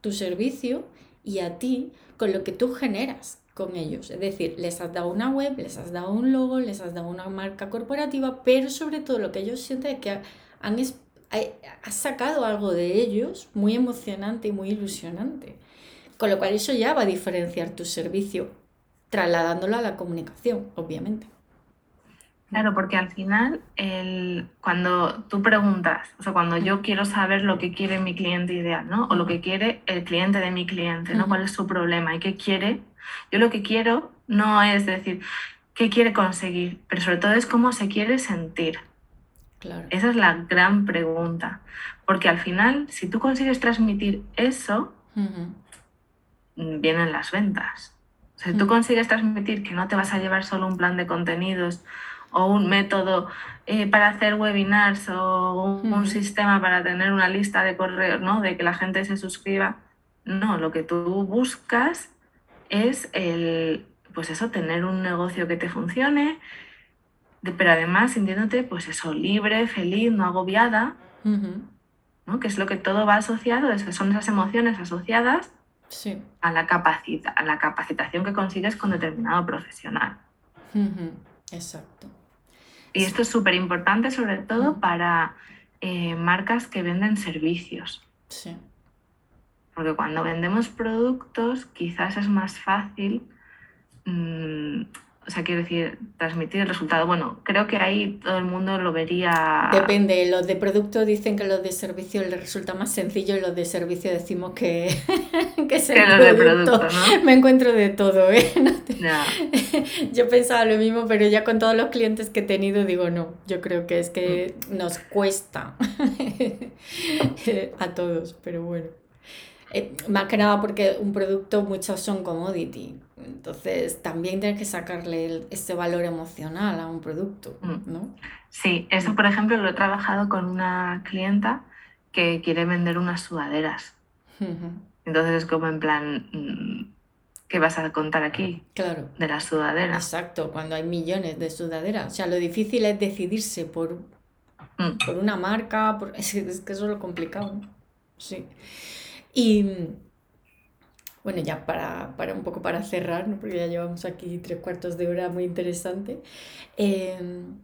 tu servicio y a ti con lo que tú generas con ellos. Es decir, les has dado una web, les has dado un logo, les has dado una marca corporativa, pero sobre todo lo que ellos sienten es que han, has sacado algo de ellos muy emocionante y muy ilusionante. Con lo cual eso ya va a diferenciar tu servicio, trasladándolo a la comunicación, obviamente. Claro, porque al final, el, cuando tú preguntas, o sea, cuando yo quiero saber lo que quiere mi cliente ideal, ¿no? O lo que quiere el cliente de mi cliente, ¿no? ¿Cuál es su problema y qué quiere? Yo lo que quiero no es decir qué quiere conseguir, pero sobre todo es cómo se quiere sentir. Claro. Esa es la gran pregunta. Porque al final, si tú consigues transmitir eso, vienen las ventas. O sea, si tú consigues transmitir que no te vas a llevar solo un plan de contenidos o un método eh, para hacer webinars o un, sistema para tener una lista de correos, ¿no? De que la gente se suscriba. No, lo que tú buscas es el, pues eso, tener un negocio que te funcione, pero además sintiéndote, pues eso, libre, feliz, no agobiada, ¿no? Que es lo que todo va asociado, son esas emociones asociadas a, la capacita, a la capacitación que consigues con determinado profesional. Exacto. Y esto es súper importante, sobre todo para eh, marcas que venden servicios. Sí. Porque cuando vendemos productos, quizás es más fácil mm, o sea, quiero decir, transmitir el resultado. Bueno, creo que ahí todo el mundo lo vería. Depende, los de producto dicen que los de servicio les resulta más sencillo y los de servicio decimos que, que es el de producto. ¿no? Me encuentro de todo, ¿eh? Yo pensaba lo mismo, pero ya con todos los clientes que he tenido digo, no, yo creo que es que mm. nos cuesta a todos, pero bueno. Eh, más que nada porque un producto muchos son commodity entonces, también tienes que sacarle ese valor emocional a un producto, mm. ¿no? Sí, eso por ejemplo lo he trabajado con una clienta que quiere vender unas sudaderas. Entonces es como en plan, mm, ¿qué vas a contar aquí? Claro. De las sudaderas. Exacto, cuando hay millones de sudaderas. O sea, lo difícil es decidirse por, mm. por una marca, es, que eso es lo complicado. Sí. Y bueno, ya para, para, un poco para cerrar, porque ya llevamos aquí tres cuartos de hora muy interesante. Em,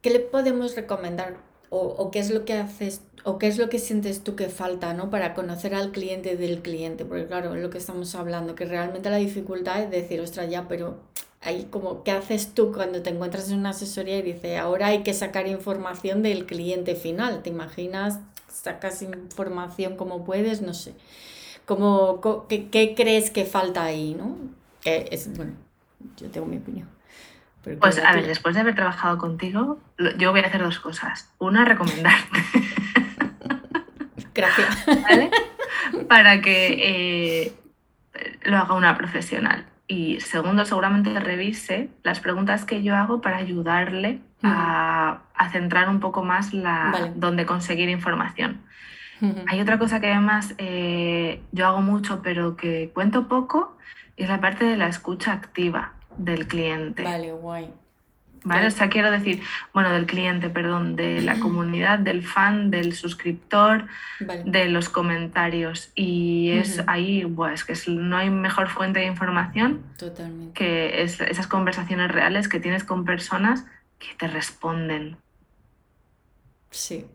¿Qué le podemos recomendar o, o, qué es lo que haces o qué es lo que sientes tú que falta ¿no? para conocer al cliente del cliente? Porque claro, es lo que estamos hablando, que realmente la dificultad es decir, ostras, ya, pero ahí como, ¿qué haces tú cuando te encuentras en una asesoría y dices, ahora hay que sacar información del cliente final? ¿Te imaginas? Sacas información como puedes, no sé. Como, ¿qué, ¿Qué crees que falta ahí? ¿no? Que es, bueno, yo tengo mi opinión. pues a ver, después de haber trabajado contigo, yo voy a hacer dos cosas. Una, recomendarte. Gracias. ¿Vale? Para que eh, lo haga una profesional. Y segundo, seguramente revise las preguntas que yo hago para ayudarle a, centrar un poco más la, dónde conseguir información. Hay otra cosa que además eh, yo hago mucho, pero que cuento poco, es la parte de la escucha activa del cliente. Vale, guay. ¿Vale? O sea, quiero decir, bueno, del cliente, perdón, de la comunidad, del fan, del suscriptor, de los comentarios. Y es ahí, pues, que no hay mejor fuente de información que esas conversaciones reales que tienes con personas que te responden. Sí,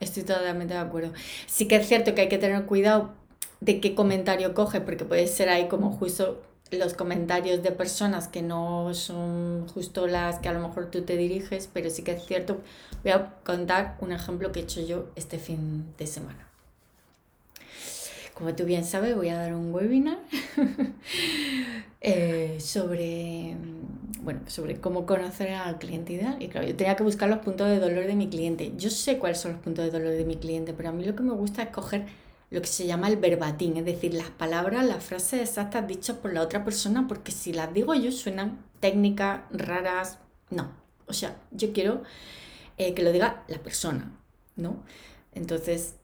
estoy totalmente de acuerdo. Sí que es cierto que hay que tener cuidado de qué comentario coge, porque puede ser ahí como justo los comentarios de personas que no son justo las que a lo mejor tú te diriges, pero sí que es cierto. Voy a contar un ejemplo que he hecho yo este fin de semana. Como tú bien sabes, voy a dar un webinar eh, sobre, bueno, sobre cómo conocer al cliente ideal. Y claro, yo tenía que buscar los puntos de dolor de mi cliente. Yo sé cuáles son los puntos de dolor de mi cliente, pero a mí lo que me gusta es coger lo que se llama el verbatín, es decir, las palabras, las frases exactas dichas por la otra persona, porque si las digo yo suenan técnicas raras, no. O sea, yo quiero eh, que lo diga la persona, ¿no? Entonces,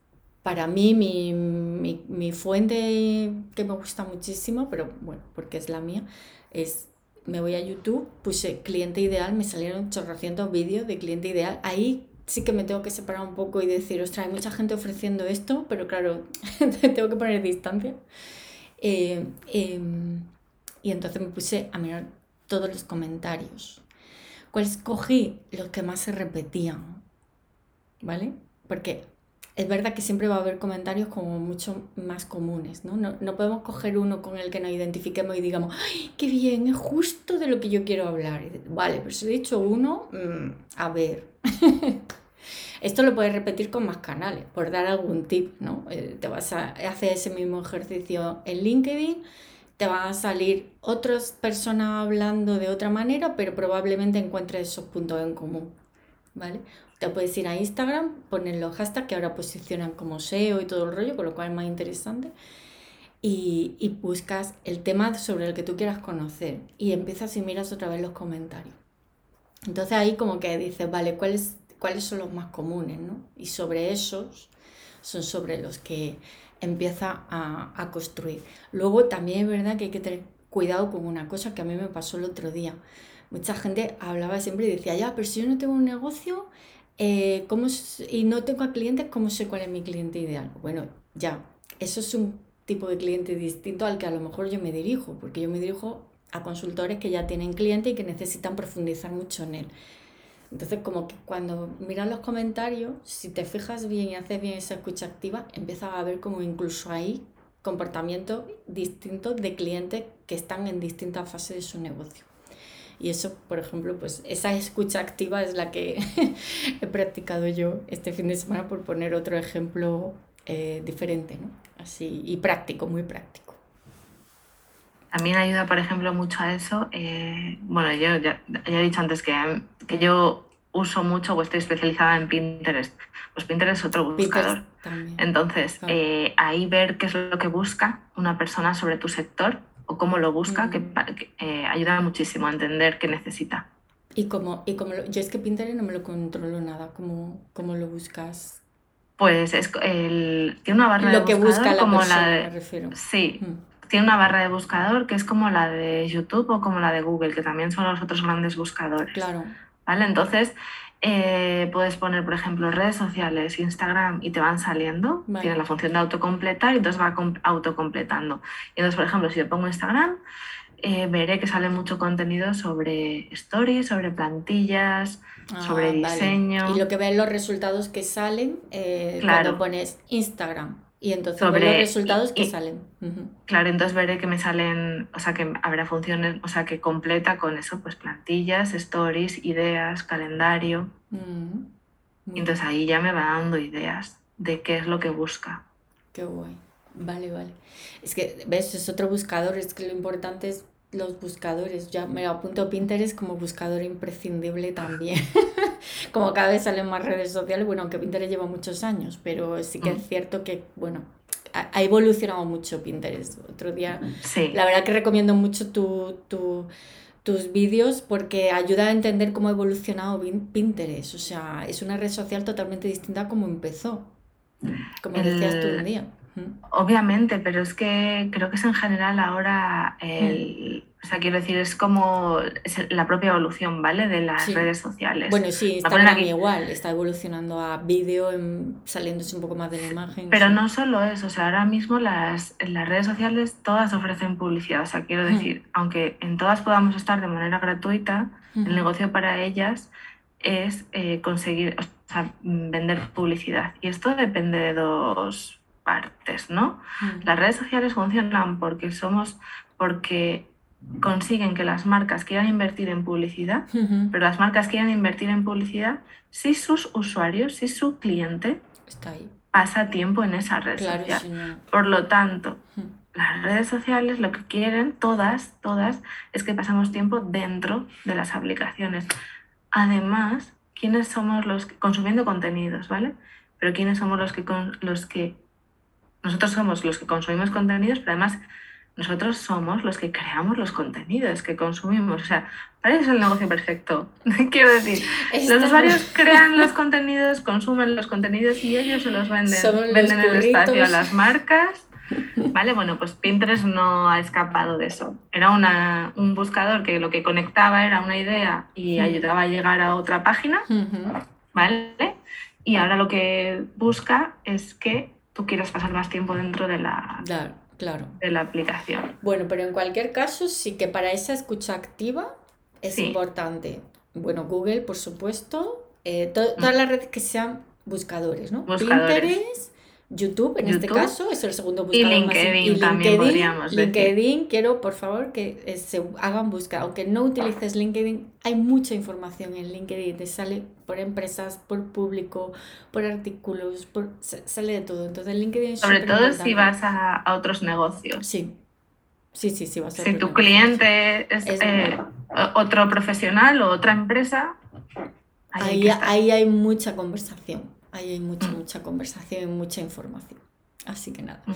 para mí, mi, mi, fuente que me gusta muchísimo, pero bueno, porque es la mía, es me voy a YouTube, puse cliente ideal, me salieron chorrocientos vídeos de cliente ideal. Ahí sí que me tengo que separar un poco y decir, ostras, hay mucha gente ofreciendo esto, pero claro, tengo que poner distancia. Eh, em, y entonces me puse a mirar todos los comentarios. ¿Cuáles cogí? Los que más se repetían, ¿vale? Porque es verdad que siempre va a haber comentarios como mucho más comunes, ¿no? No, no podemos coger uno con el que nos identifiquemos y digamos, ¡ay, qué bien! Es justo de lo que yo quiero hablar. Vale, pero si he dicho uno, mm, a ver. Esto lo puedes repetir con más canales, por dar algún tip, ¿no? Eh, te vas a hacer ese mismo ejercicio en LinkedIn, te van a salir otras personas hablando de otra manera, pero probablemente encuentres esos puntos en común, ¿vale? Te puedes ir a Instagram, poner los hashtags que ahora posicionan como SEO y todo el rollo, con lo cual es más interesante. Y, buscas el tema sobre el que tú quieras conocer y empiezas y miras otra vez los comentarios. Entonces ahí como que dices, vale, ¿cuáles, cuáles son los más comunes? ¿no? Y sobre esos son sobre los que empieza a, construir. Luego también es verdad que hay que tener cuidado con una cosa que a mí me pasó el otro día. Mucha gente hablaba siempre y decía, ya, pero si yo no tengo un negocio eh, ¿cómo, y no tengo a clientes, ¿cómo sé cuál es mi cliente ideal? Bueno, ya, eso es un tipo de cliente distinto al que a lo mejor yo me dirijo, porque yo me dirijo a consultores que ya tienen cliente y que necesitan profundizar mucho en él. Entonces, como que cuando miras los comentarios, si te fijas bien y haces bien esa escucha activa, empiezas a ver como incluso hay comportamientos distintos de clientes que están en distintas fases de su negocio. Y eso, por ejemplo, pues esa escucha activa es la que he practicado yo este fin de semana por poner otro ejemplo eh, diferente, ¿no? Así, y práctico, muy práctico. También ayuda, por ejemplo, mucho a eso. Eh, bueno, yo ya, he dicho antes que, que yo uso mucho o estoy especializada en Pinterest. Pues Pinterest es otro buscador. Entonces, eh, ahí ver qué es lo que busca una persona sobre tu sector o cómo lo busca, que, mm. eh, ayuda muchísimo a entender qué necesita. Y como, y como yo es que Pinterest no me lo controlo nada, ¿cómo, cómo lo buscas? Pues es el, tiene una barra lo de buscador que busca la como la de, me refiero. Sí, mm tiene una barra de buscador que es como la de YouTube o como la de Google, que también son los otros grandes buscadores. Claro. ¿Vale? Entonces, eh, puedes poner, por ejemplo, redes sociales, Instagram y te van saliendo. Tiene la función de autocompletar y entonces va autocompletando. Y entonces, por ejemplo, si yo pongo Instagram, eh, veré que sale mucho contenido sobre stories, sobre plantillas, ah, sobre diseño. Y lo que ven los resultados que salen eh, cuando pones Instagram Y entonces ver los resultados que salen. Claro, entonces veré que me salen, o sea, que habrá funciones, o sea, que completa con eso, pues plantillas, stories, ideas, calendario. Mm, y entonces ahí ya me va dando ideas de qué es lo que busca. Qué guay. Vale, vale. Es que, ¿ves? Es otro buscador, es que lo importante es los buscadores. Ya me apunto Pinterest como buscador imprescindible también. como cada vez salen más redes sociales, bueno, aunque Pinterest lleva muchos años, pero sí que es mm. cierto que, bueno, ha, evolucionado mucho Pinterest. Otro día, sí. la verdad que recomiendo mucho tu, tu, tus vídeos porque ayuda a entender cómo ha evolucionado Pinterest. O sea, es una red social totalmente distinta a como empezó, como decías tú un día. Obviamente, pero es que creo que es en general ahora el, o sea, quiero decir, es como la propia evolución, ¿vale? De las redes sociales. Bueno, sí, está igual, está evolucionando a vídeo, saliéndose un poco más de la imagen. Pero no solo eso, o sea, ahora mismo las, las redes sociales todas ofrecen publicidad, o sea, quiero decir, aunque en todas podamos estar de manera gratuita, el negocio para ellas es eh, conseguir, o sea, vender publicidad. Y esto depende de dos partes, ¿no? Mm. Las redes sociales funcionan porque somos, porque consiguen que las marcas quieran invertir en publicidad, pero las marcas quieran invertir en publicidad si sus usuarios, si su cliente pasa tiempo en esa red social. Por lo tanto, las redes sociales lo que quieren, todas, todas, es que pasamos tiempo dentro de las aplicaciones. Además, ¿quiénes somos los que, consumiendo contenidos, ¿vale? Pero ¿quiénes somos los que, los que nosotros somos los que consumimos contenidos, pero además nosotros somos los que creamos los contenidos que consumimos. O sea, para eso es el negocio perfecto. Quiero decir, los usuarios crean los contenidos, consumen los contenidos y ellos se los venden. venden el espacio a las marcas. Vale, bueno, pues Pinterest no ha escapado de eso. Era una, un buscador que lo que conectaba era una idea y ayudaba a llegar a otra página. ¿Vale? Y ahora lo que busca es que tú quieras pasar más tiempo dentro de la, claro, de la aplicación. Bueno, pero en cualquier caso sí que para esa escucha activa es importante. Bueno, Google, por supuesto, eh, todas mm. las redes que sean buscadores, ¿no? Pinterest, YouTube, en este caso, es el segundo buscador y LinkedIn, más también podríamos LinkedIn, quiero por favor que eh, se hagan búsqueda. Aunque no utilices LinkedIn, hay mucha información en LinkedIn. Te sale por empresas, por público, por artículos, por, sale de todo. Entonces LinkedIn es Sobre todo si vas a, otros negocios. Sí. Sí, sí, sí, va a ser. Si tu cliente es, eh, otro profesional o otra empresa, ahí, ahí hay mucha conversación. Ahí hay mucha, mm. mucha conversación y mucha información. Así que nada. Mm.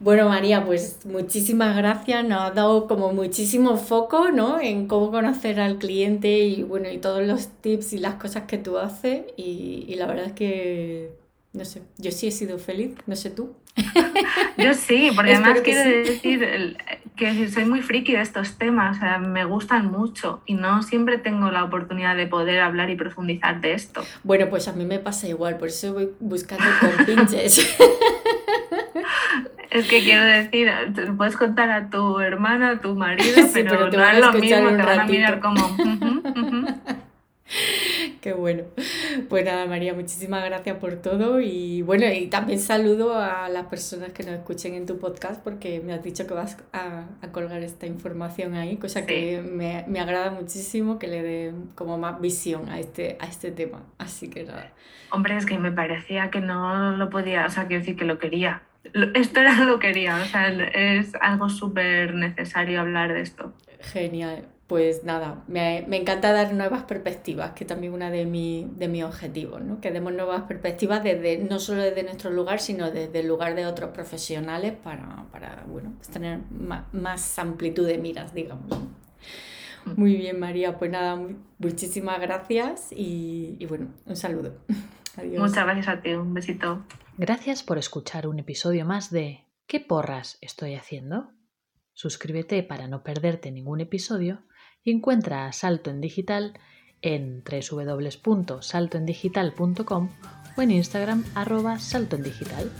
Bueno, María, pues muchísimas gracias. Nos ha dado como muchísimo foco, ¿no? En cómo conocer al cliente y bueno, y todos los tips y las cosas que tú haces. Y, y la verdad es que, no sé, yo sí he sido feliz, no sé tú. Yo sí, porque además quiero decir que soy muy friki de estos temas, o sea, me gustan mucho y no siempre tengo la oportunidad de poder hablar y profundizar de esto. Bueno, pues a mí me pasa igual, por eso voy buscando con pinches. Es que quiero decir, puedes contar a tu hermana, a tu marido, pero, no es lo mismo, te van a mirar como... Qué bueno. Pues nada, María, muchísimas gracias por todo y bueno, y también saludo a las personas que nos escuchen en tu podcast porque me has dicho que vas a, colgar esta información ahí, cosa que me, me, agrada muchísimo que le dé como más visión a este, a este tema. Así que nada. Hombre, es que me parecía que no lo podía, o sea, quiero decir que lo quería. Esto era lo que quería, o sea, es algo súper necesario hablar de esto. Genial pues nada, me, encanta dar nuevas perspectivas, que también una de, mi, de mis objetivos, ¿no? que demos nuevas perspectivas desde, no solo desde nuestro lugar, sino desde el lugar de otros profesionales para, bueno, pues tener más, amplitud de miras, digamos. Muy bien, María, pues nada, muchísimas gracias y, y bueno, un saludo. Adiós. Muchas gracias a ti, un besito. Gracias por escuchar un episodio más de ¿Qué porras estoy haciendo? Suscríbete para no perderte ningún episodio encuentra Salto en Digital en www.saltoendigital.com o en Instagram arroba saltoendigital.